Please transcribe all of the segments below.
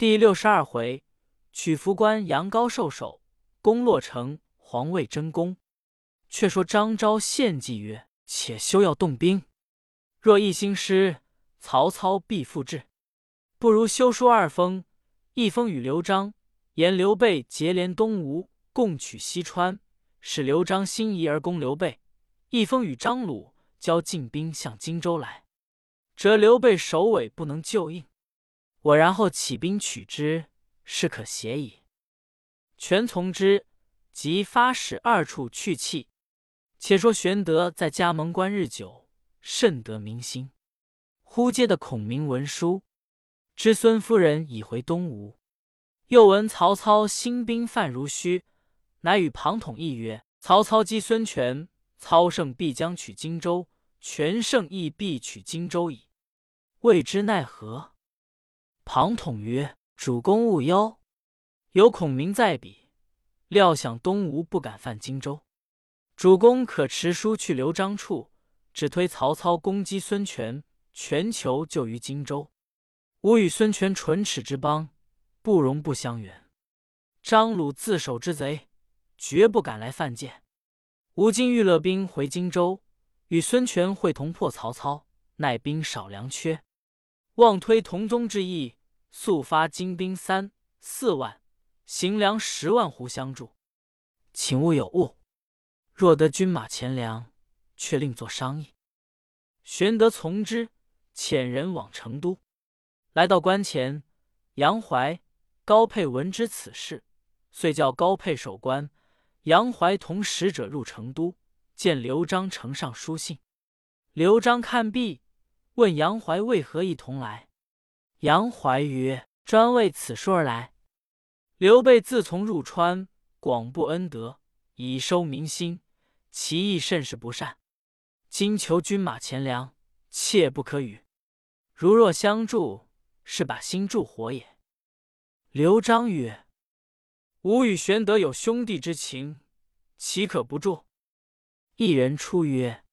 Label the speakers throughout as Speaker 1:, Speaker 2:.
Speaker 1: 第六十二回，取福关杨高受首，攻洛城皇位争功。却说张昭献计曰：“且休要动兵，若一兴师，曹操必复至。不如修书二封，一封与刘璋，言刘备结连东吴，共取西川，使刘璋心仪而攻刘备；一封与张鲁，交进兵向荆州来，则刘备首尾不能救应。我然后起兵取之，是可协矣。”权从之，即发使二处去气。且说玄德在加盟关日久，甚得民心。忽接的孔明文书，知孙夫人已回东吴。又闻曹操兴兵犯如须，乃与庞统议曰：“曹操击孙权，操胜必将取荆州；权胜亦必取荆州矣。未知奈何？”庞统曰：“主公勿忧，有孔明在彼，料想东吴不敢犯荆州。”主公可持书去刘璋处，只推曹操攻击孙权，全求救于荆州。吾与孙权唇齿之邦，不容不相援。张鲁自守之贼，绝不敢来犯贱。吾今欲勒兵回荆州，与孙权会同破曹操，奈兵少粮缺，妄推同宗之意，速发精兵三四万，行粮十万斛相助，请勿有误。若得军马钱粮，却另作商议。玄德从之，遣人往成都。来到关前，杨怀、高沛闻知此事，遂叫高沛守关，杨怀同使者入成都，见刘璋呈上书信。刘璋看毕，问杨怀为何一同来。杨怀曰：“专为此书而来。刘备自从入川，广布恩德，以收民心。”其意甚是不善，今求军马钱粮，切不可与。如若相助，是把心助火也。刘璋曰：“吾与玄德有兄弟之情，岂可不助？”一人出曰：“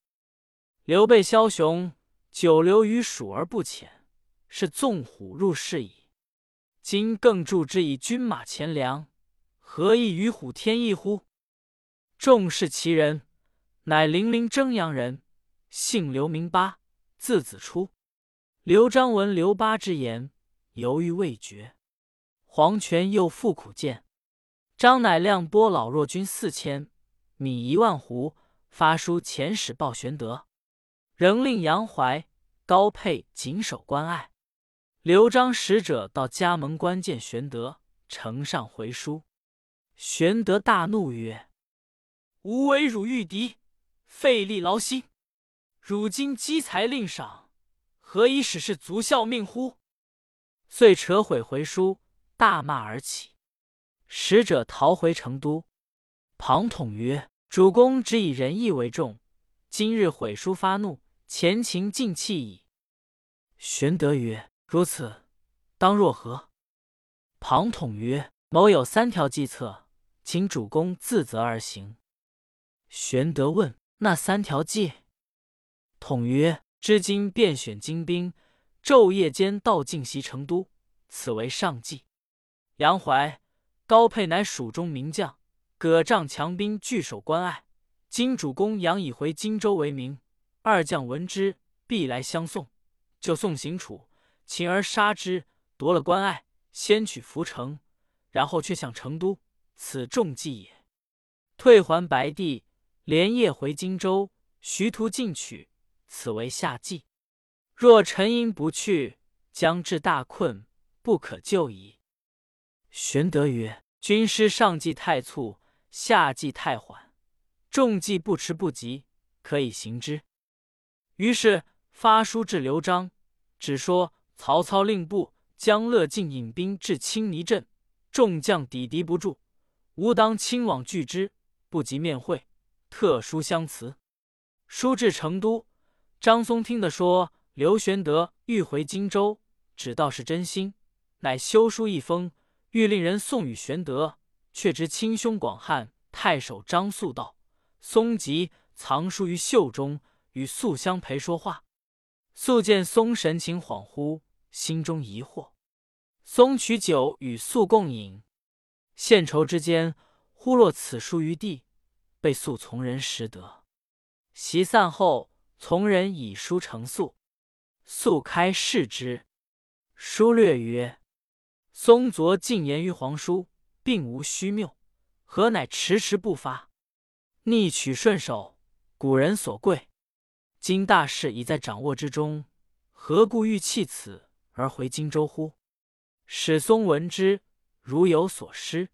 Speaker 1: 刘备枭雄，久留于蜀而不遣，是纵虎入室矣。今更助之以军马钱粮，何异于虎添翼乎？”众视其人。乃零陵征阳人，姓刘，名巴，字子初。刘璋闻刘巴之言，犹豫未决。黄权又复苦谏，张乃亮拨老弱军四千，米一万斛，发书遣使报玄德，仍令杨怀、高沛谨守关隘。刘璋使者到加盟关见玄德，呈上回书。玄德大怒曰：“吾为汝御敌！”费力劳心，汝今积财令赏，何以使是足效命乎？遂扯毁回书，大骂而起。使者逃回成都。庞统曰：“主公只以仁义为重，今日毁书发怒，前情尽弃矣。”玄德曰：“如此，当若何？”庞统曰：“某有三条计策，请主公自责而行。”玄德问。那三条计，统曰：知今便选精兵，昼夜间到进袭成都，此为上计。杨怀、高沛乃蜀中名将，葛丈强兵，据守关隘。今主公杨以回荆州为名，二将闻之，必来相送。就送行处，擒而杀之，夺了关隘，先取涪城，然后却向成都，此中计也。退还白帝。连夜回荆州，徐图进取，此为下计。若沉吟不去，将至大困，不可救矣。玄德曰：“军师上计太促，下计太缓，重计不迟不急，可以行之。”于是发书至刘璋，只说曹操令部将乐进引兵至青泥镇，众将抵敌不住，吾当亲往拒之，不及面会。特书相辞，书至成都，张松听得说刘玄德欲回荆州，只道是真心，乃修书一封，欲令人送与玄德。却知亲兄广汉太守张素道，松吉藏书于袖中，与素相陪说话。素见松神情恍惚，心中疑惑。松取酒与宿共饮，献愁之间，忽落此书于地，被宿从人拾得。席散后，从人以书成宿，素开视之，书略曰：“松昨进言于皇叔，并无虚谬，何乃迟迟不发？逆取顺守，古人所贵。今大事已在掌握之中，何故欲弃此而回荆州乎？”史松闻之，如有所失。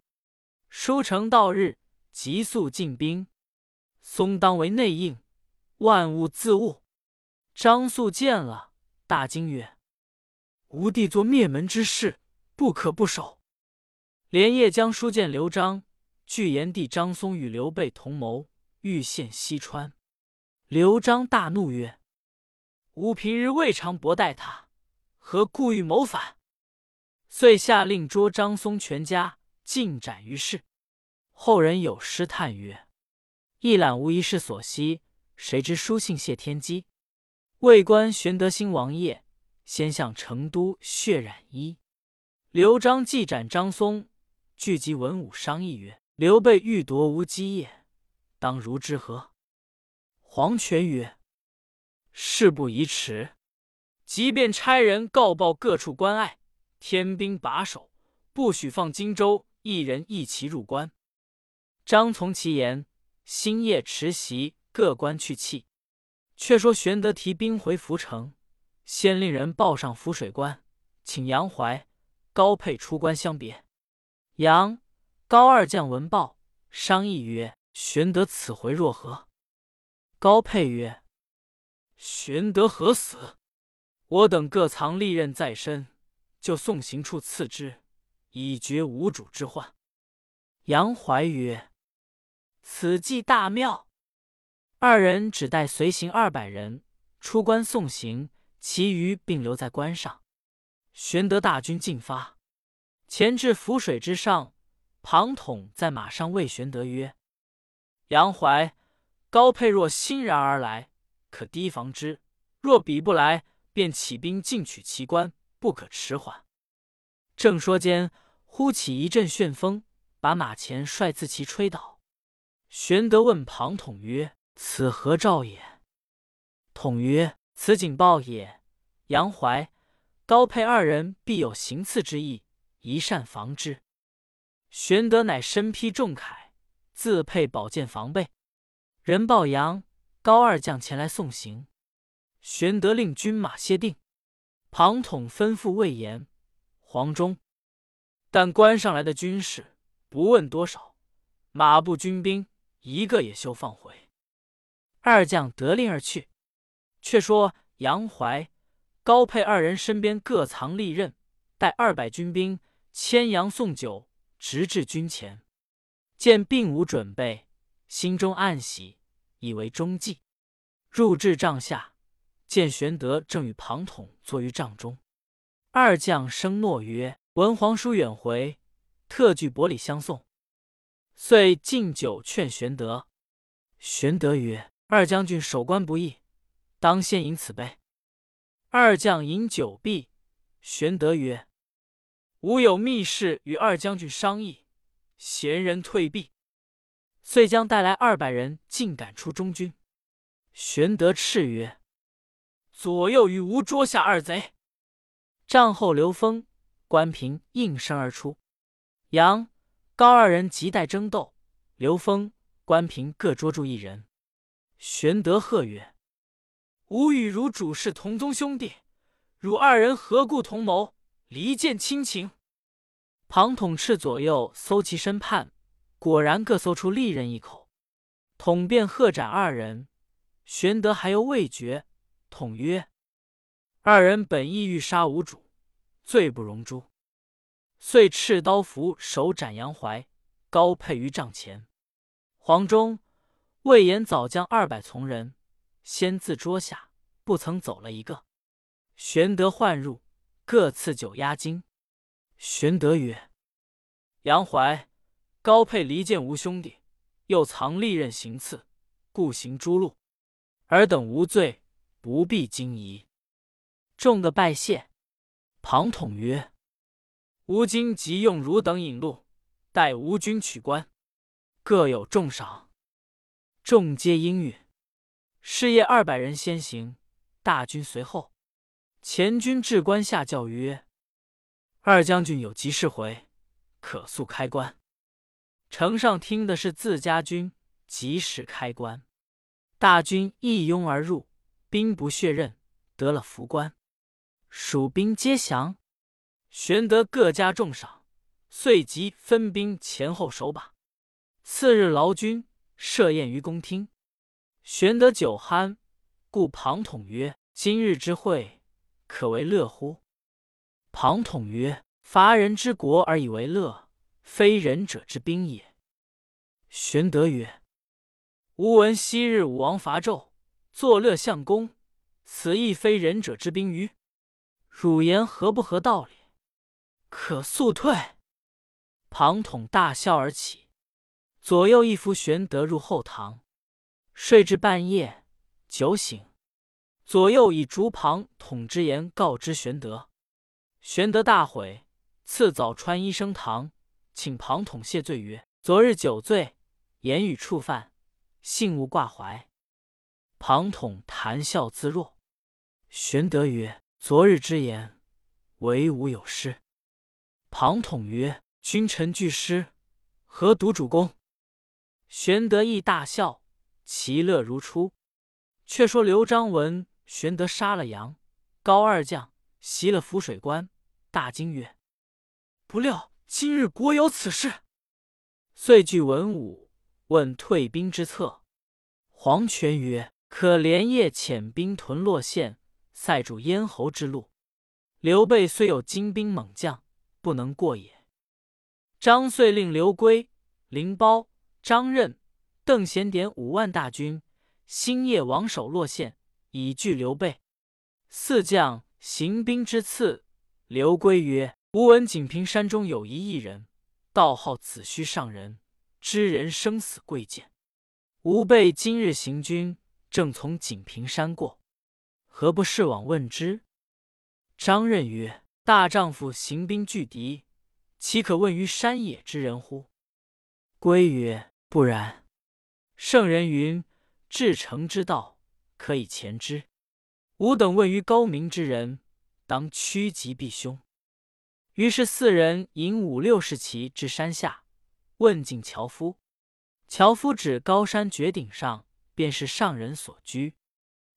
Speaker 1: 书成到日，急速进兵。松当为内应，万物自误。张素见了，大惊曰：“吾弟做灭门之事，不可不守。”连夜将书见刘璋，据言帝张松与刘备同谋，欲陷西川。刘璋大怒曰：“吾平日未尝薄待他，何故欲谋反？”遂下令捉张松全家，尽斩于市。后人有诗叹曰：“一览无一是所惜，谁知书信谢天机。”魏官玄德兴王业，先向成都血染衣。刘璋既斩张松，聚集文武商议曰：“刘备欲夺无基业，当如之何？”黄权曰：“事不宜迟，即便差人告报各处关隘。”天兵把守，不许放荆州一人一骑入关。张从其言，星夜持袭，各关去气。却说玄德提兵回涪城，先令人报上涪水关，请杨怀、高沛出关相别。杨、高二将闻报，商议曰：“玄德此回若何？”高沛曰：“玄德何死？我等各藏利刃在身。”就送行处刺之，以绝无主之患。杨怀曰：“此计大妙。”二人只带随行二百人出关送行，其余并留在关上。玄德大军进发，前至涪水之上，庞统在马上谓玄德曰：“杨怀、高沛若欣然而来，可提防之；若比不来，便起兵进取其关。”不可迟缓。正说间，忽起一阵旋风，把马前帅自其吹倒。玄德问庞统曰：“此何兆也？”统曰：“此警报也。杨怀、高沛二人必有行刺之意，宜善防之。”玄德乃身披重铠，自佩宝剑防备。人报杨、高二将前来送行。玄德令军马歇定。庞统吩咐魏延、黄忠，但关上来的军士不问多少，马步军兵一个也休放回。二将得令而去。却说杨怀、高沛二人身边各藏利刃，带二百军兵牵羊送酒，直至军前，见并无准备，心中暗喜，以为中计。入至帐下。见玄德正与庞统坐于帐中，二将生诺曰：“闻皇叔远回，特具薄礼相送。”遂敬酒劝玄德。玄德曰：“二将军守关不易，当先饮此杯。”二将饮酒毕，玄德曰：“吾有密事与二将军商议，贤人退避。”遂将带来二百人尽赶出中军。玄德叱曰：左右与吾捉下二贼。帐后刘封、关平应声而出，杨、高二人急待争斗，刘封、关平各捉住一人。玄德喝曰：“吾与汝主是同宗兄弟，汝二人何故同谋，离间亲情？”庞统斥左右搜其身畔，果然各搜出利刃一口。统便喝斩二人。玄德还犹未决。统曰：“二人本意欲杀吾主，罪不容诛。”遂赤刀扶手斩杨怀、高沛于帐前。黄忠、魏延早将二百从人先自桌下，不曾走了一个。玄德唤入，各赐酒压惊。玄德曰：“杨怀、高沛离间吾兄弟，又藏利刃行刺，故行诛戮。尔等无罪。”不必惊疑。众的拜谢。庞统曰：“吾今即用汝等引路，待吴军取关，各有重赏。”众皆应允。是夜二百人先行，大军随后。前军至关下叫曰：“二将军有急事回，可速开关。”城上听的是自家军及时开关，大军一拥而入，兵不血刃，得了福关。蜀兵皆降，玄德各加重赏，遂即分兵前后守把。次日劳军设宴于公厅，玄德酒酣，故庞统曰：“今日之会，可为乐乎？”庞统曰：“伐人之国而以为乐，非仁者之兵也。”玄德曰：“吾闻昔日武王伐纣，作乐相公，此亦非仁者之兵于？汝言合不合道理？可速退。”庞统大笑而起，左右一扶玄德入后堂，睡至半夜，酒醒，左右以烛庞统之言告知玄德。玄德大悔，次早穿衣升堂，请庞统谢罪曰：“昨日酒醉，言语触犯，幸勿挂怀。”庞统谈笑自若。玄德曰：“昨日之言。”唯吾有失。庞统曰：“君臣俱失，何独主公？”玄德亦大笑，其乐如初。却说刘璋闻玄德杀了杨高二将，袭了涪水关，大惊曰：“不料今日国有此事！”遂聚文武，问退兵之策。黄权曰：“可连夜遣兵屯洛县，塞住咽喉之路。”刘备虽有精兵猛将，不能过也。张遂令刘归、林包、张任、邓贤点五万大军，星夜王守洛县，以拒刘备。四将行兵之次，刘归曰：“吾闻锦屏山中有一异人，道号子虚上人，知人生死贵贱。吾辈今日行军，正从锦屏山过，何不试往问之？”张任曰：“大丈夫行兵拒敌，岂可问于山野之人乎？”归曰：“不然。圣人云：‘至诚之道，可以前之。’吾等问于高明之人，当趋吉避凶。”于是四人引五六十骑至山下，问尽樵夫。樵夫指高山绝顶上，便是上人所居。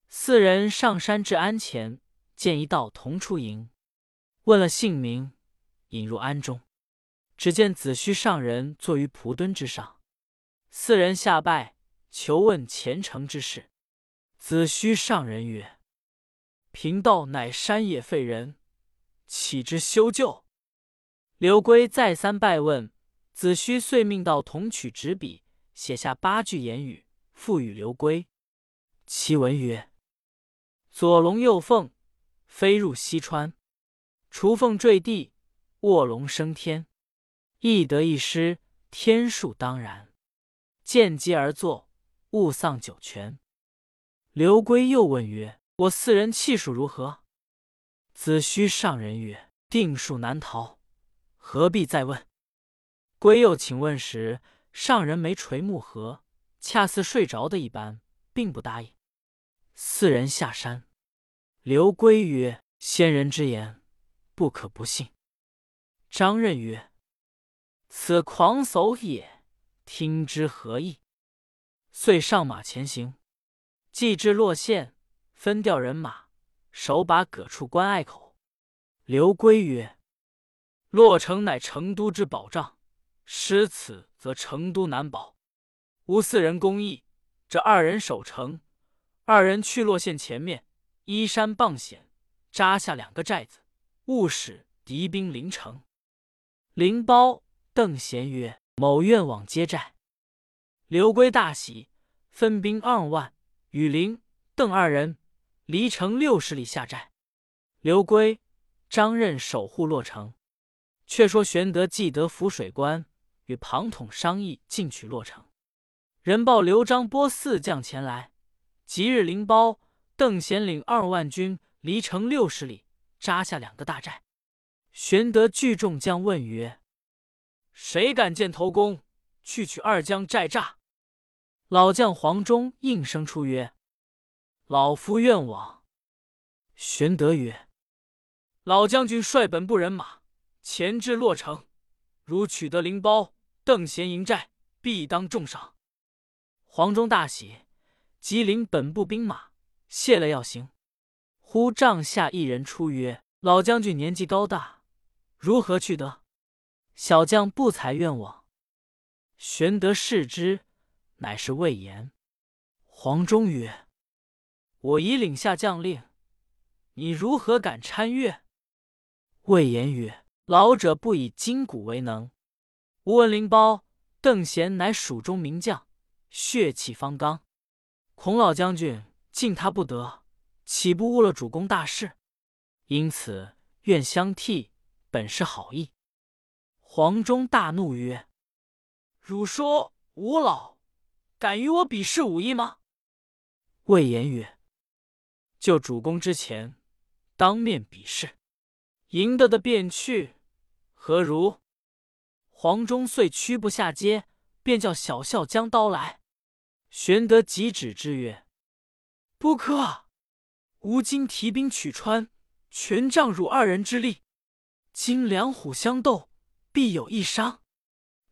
Speaker 1: 四人上山至庵前。见一道童出营，问了姓名，引入庵中。只见子虚上人坐于蒲墩之上，四人下拜，求问前程之事。子虚上人曰：“贫道乃山野废人，岂知修旧？”刘归再三拜问，子虚遂命道童取纸笔，写下八句言语，复与刘归。其文曰：“左龙右凤。”飞入西川，雏凤坠地，卧龙升天。一得一失，天数当然。见机而作，勿丧九泉。刘归又问曰：“我四人气数如何？”子虚上人曰：“定数难逃，何必再问？”归又请问时，上人眉垂目合，恰似睡着的一般，并不答应。四人下山。刘归曰：“先人之言，不可不信。”张任曰：“此狂叟也，听之何意？”遂上马前行。既至洛县，分调人马，守把葛处关隘口。刘归曰：“洛城乃成都之保障，失此则成都难保。无四人公义，这二人守城，二人去洛县前面。”依山傍险，扎下两个寨子，勿使敌兵临城。灵包、邓贤曰：“某愿往接寨。”刘圭大喜，分兵二万，与灵、邓二人离城六十里下寨。刘圭、张任守护洛城。却说玄德既得浮水关，与庞统商议进取洛城。人报刘璋拨四将前来，即日灵包。邓贤领二万军离城六十里，扎下两个大寨。玄德聚众将问曰：“谁敢见头功？去取二将寨栅。”老将黄忠应声出曰：“老夫愿往。”玄德曰：“老将军率本部人马前至洛城，如取得灵包、邓贤营寨，必当重赏。”黄忠大喜，即领本部兵马谢了要行。忽帐下一人出曰：“老将军年纪高大，如何去得？小将不才愿往。”玄德视之。乃是魏延。黄忠曰：“我已领下将令，你如何敢参越？”魏延曰：“老者不以筋骨为能。吾闻灵包、邓贤乃蜀中名将，血气方刚，孔老将军敬他不得，岂不误了主公大事？因此愿相替，本是好意。”黄忠大怒曰：“汝说吾老？”敢与我比试武艺吗？魏延曰：“就主公之前，当面比试，赢得的便去，何如？”黄忠遂屈步下阶，便叫小校将刀来。玄德急止之曰：“不可！吾今提兵取川，全仗汝二人之力。今两虎相斗，必有一伤，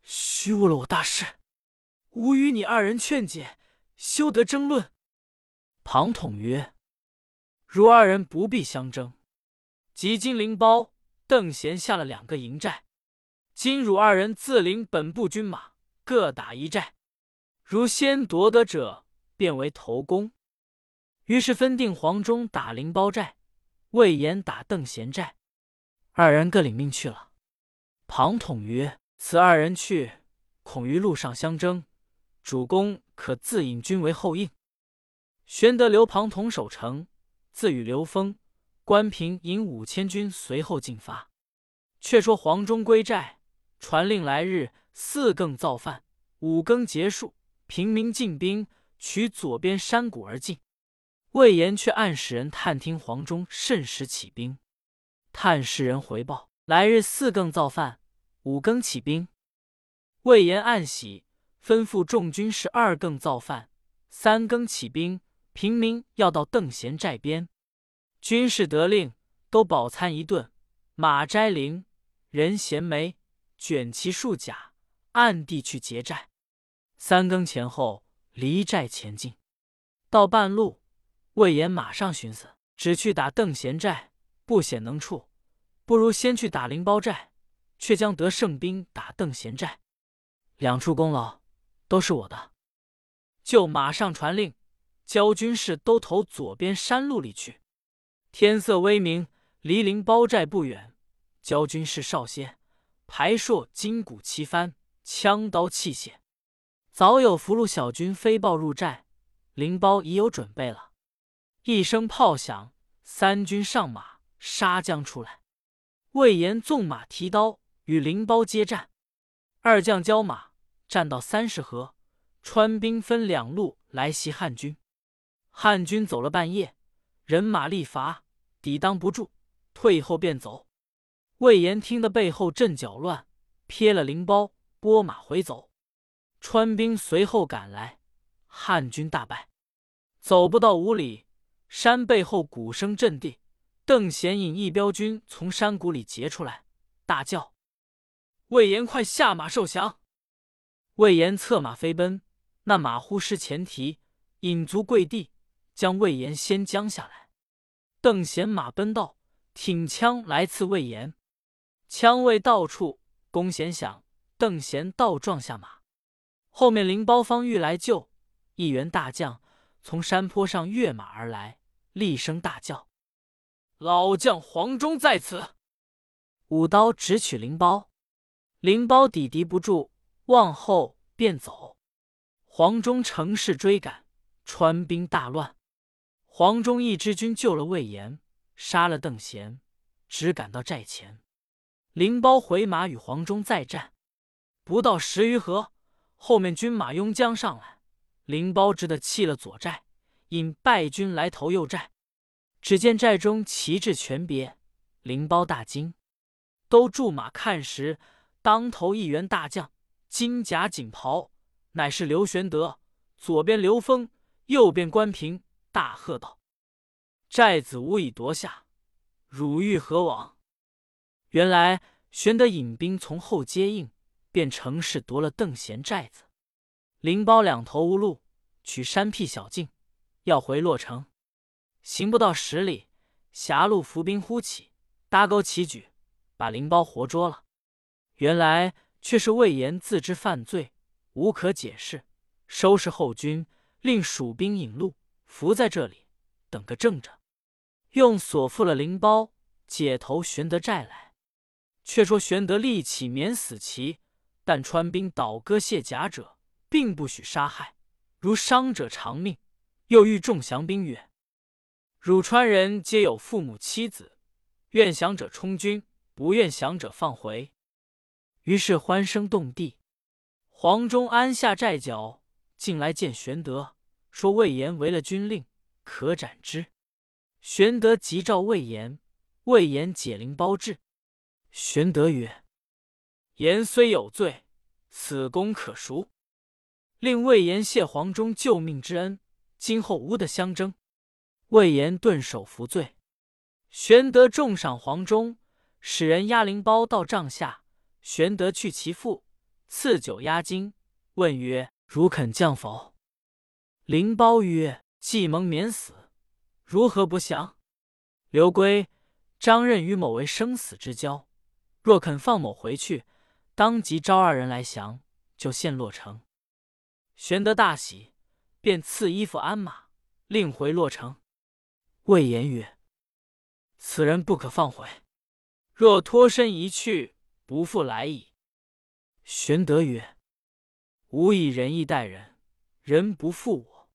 Speaker 1: 虚误了我大事。”吾与你二人劝解，休得争论。庞统曰：“汝二人不必相争。即金灵包、邓贤下了两个营寨，今汝二人自领本部军马，各打一寨。如先夺得者，便为头功。”于是分定黄忠打灵包寨，魏延打邓贤寨，二人各领命去了。庞统曰：“此二人去，恐于路上相争。”主公可自引军为后应。玄德、刘庞统守城，自与刘封、关平引五千军随后进发。却说黄忠归寨，传令来日四更造饭，五更结束，平民进兵，取左边山谷而进。魏延却暗使人探听黄忠甚时起兵。探使人回报：来日四更造饭，五更起兵。魏延暗喜。吩咐众军士二更造饭，三更起兵。平民要到邓贤寨边，军士得令，都饱餐一顿，马摘绫，人衔枚，卷旗束甲，暗地去劫寨。三更前后离寨前进，到半路，魏延马上寻思：只去打邓贤寨，不显能处，不如先去打灵包寨，却将得胜兵打邓贤寨，两处功劳。都是我的，就马上传令，教军士都投左边山路里去。天色微明，离灵包寨不远，教军士少些，排槊金鼓齐翻，枪刀器械，早有俘虏小军飞报入寨，灵包已有准备了。一声炮响，三军上马，杀将出来。魏延纵马提刀与灵包接战，二将交马。战到三十合，川兵分两路来袭汉军。汉军走了半夜，人马力乏，抵挡不住，退后便走。魏延听得背后阵脚乱，撇了灵包，拨马回走。川兵随后赶来，汉军大败。走不到五里，山背后鼓声震地。邓贤引一彪军从山谷里截出来，大叫：“魏延，快下马受降！”魏延策马飞奔，那马忽失前蹄，引足跪地，将魏延先将下来。邓贤马奔到，挺枪来刺魏延，枪未到处，弓弦响，邓贤倒撞下马。后面灵包方欲来救，一员大将从山坡上跃马而来，厉声大叫：“老将黄忠在此！”舞刀直取灵包，灵包抵敌不住。往后便走，黄忠乘势追赶，川兵大乱。黄忠一支军救了魏延，杀了邓贤，只赶到寨前。灵包回马与黄忠再战，不到十余合，后面军马拥将上来，灵包只得弃了左寨，引败军来投右寨。只见寨中旗帜全别，灵包大惊。都驻马看时，当头一员大将，金甲锦袍，乃是刘玄德。左边刘封，右边关平，大喝道：“寨子无以夺下，汝欲何往？”原来玄德引兵从后接应，便乘势夺了邓贤寨子。灵包两头无路，取山僻小径，要回洛城。行不到十里，狭路伏兵忽起，搭钩齐举，把灵包活捉了。原来却是魏延自知犯罪，无可解释，收拾后军，令蜀兵引路，伏在这里，等个正着，用锁缚了灵包，解投玄德寨来。却说玄德立起免死旗，但川兵倒戈卸甲者，并不许杀害，如伤者偿命。又欲众降兵曰：“汝川人皆有父母妻子，愿降者充军，不愿降者放回。”于是欢声动地。黄忠安下寨脚，进来见玄德，说魏延违了军令，可斩之。玄德急召魏延，魏延解铃包至。玄德曰：“言虽有罪，此功可赎，令魏延谢黄忠救命之恩，今后无得相争。”魏延顿首服罪。玄德重赏黄忠，使人押灵包到帐下。玄德去其父，赐酒压惊，问曰：“汝肯降否？”灵包曰：“既蒙免死，如何不降？”刘规、张任与某为生死之交。若肯放某回去，当即招二人来降，就陷洛城。玄德大喜，便赐衣服鞍马，令回洛城。魏延曰：“此人不可放回，若脱身一去，不复来矣。”玄德曰：“吾以仁义待人，人不负我。”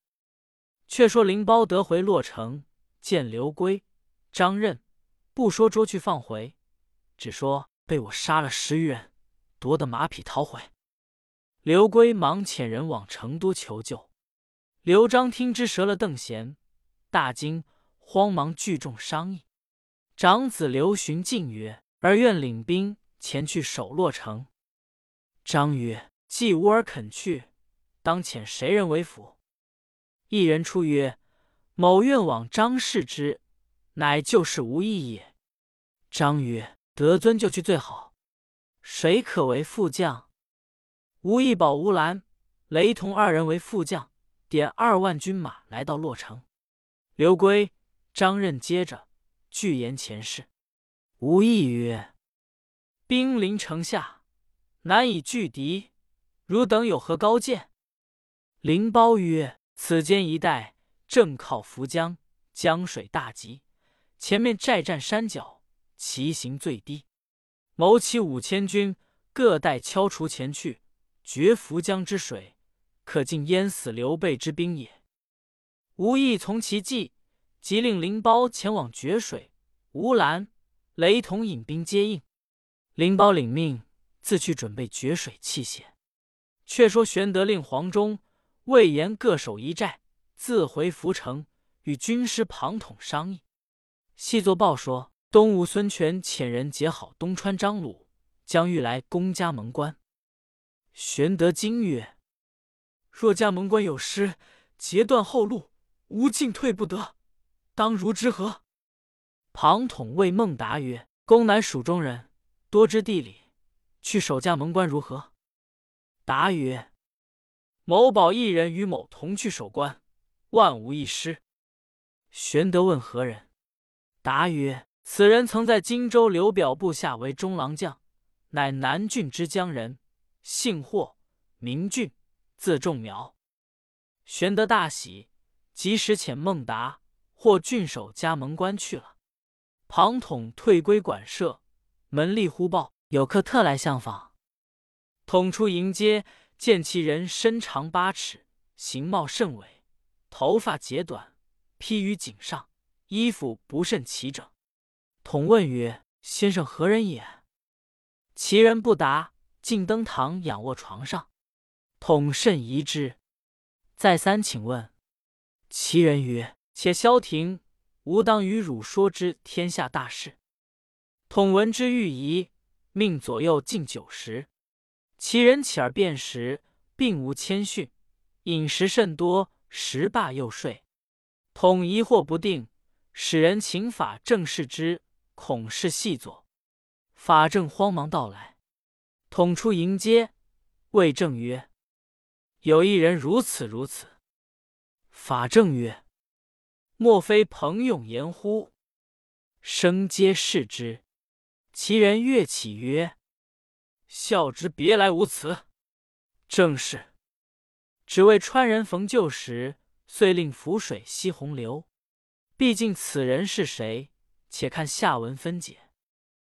Speaker 1: 却说灵包得回洛城，见刘规、张任，不说捉去放回，只说。被我杀了十余人，夺得马匹逃回。刘规忙遣人往成都求救。刘璋听之折了邓贤，大惊，慌忙聚众商议。长子刘询进曰：“儿愿领兵前去守洛城。”张曰：“既无儿肯去，当遣谁人为辅？”一人出曰：“某愿往张氏之，乃旧事无异也。”张曰。得尊就去最好，谁可为副将？吴义宝、吴兰、雷同二人为副将，点二万军马来到洛城。刘圭、张任接着拒言前事。吴义曰：“兵临城下，难以拒敌，汝等有何高见？”灵包曰：“此间一带正靠涪江，江水大急，前面寨占山脚。”其行最低，谋起五千军，各带敲锄前去绝涪江之水，可尽淹死刘备之兵也。吴懿从其计，即令灵包前往绝水，吴兰、雷同引兵接应。灵包领命，自去准备绝水器械。却说玄德令黄忠、魏延各守一寨，自回涪城，与军师庞统商议。细作报说。东吴孙权遣人结好东川张鲁，将欲来攻加盟关。玄德惊曰：“若加盟关有失，截断后路，吾进退不得，当如之何？”庞统谓孟达曰：“公乃蜀中人，多知地理，去守加盟关如何？”答曰：“某保一人与某同去守关，万无一失。”玄德问何人？答曰：此人曾在荆州刘表部下为中郎将，乃南郡之江人，姓霍，名俊，字仲苗。玄德大喜，即时遣孟达、霍郡守加盟关去了。庞统退归馆舍，门吏忽报有客特来相访。统出迎接，见其人身长八尺，形貌甚伟，头发截短，披于颈上，衣服不甚齐整。统问曰：“先生何人也？”其人不答，进登堂，仰卧床上。统甚疑之，再三请问。其人曰：“且消停，吾当与汝说之天下大事。”统闻之，欲疑，命左右近九十。其人起而辨食，并无谦逊，饮食甚多，食罢又睡，统疑惑不定，使人请法正视之，恐是细作。法正慌忙到来，统出迎接，谓正曰：“有一人如此如此。”法正曰：“莫非彭永言乎？”生皆视之。其人跃起曰：“孝之别来无辞。”正是。只为川人逢旧时，遂令浮水吸洪流。毕竟此人是谁？且看下文分解。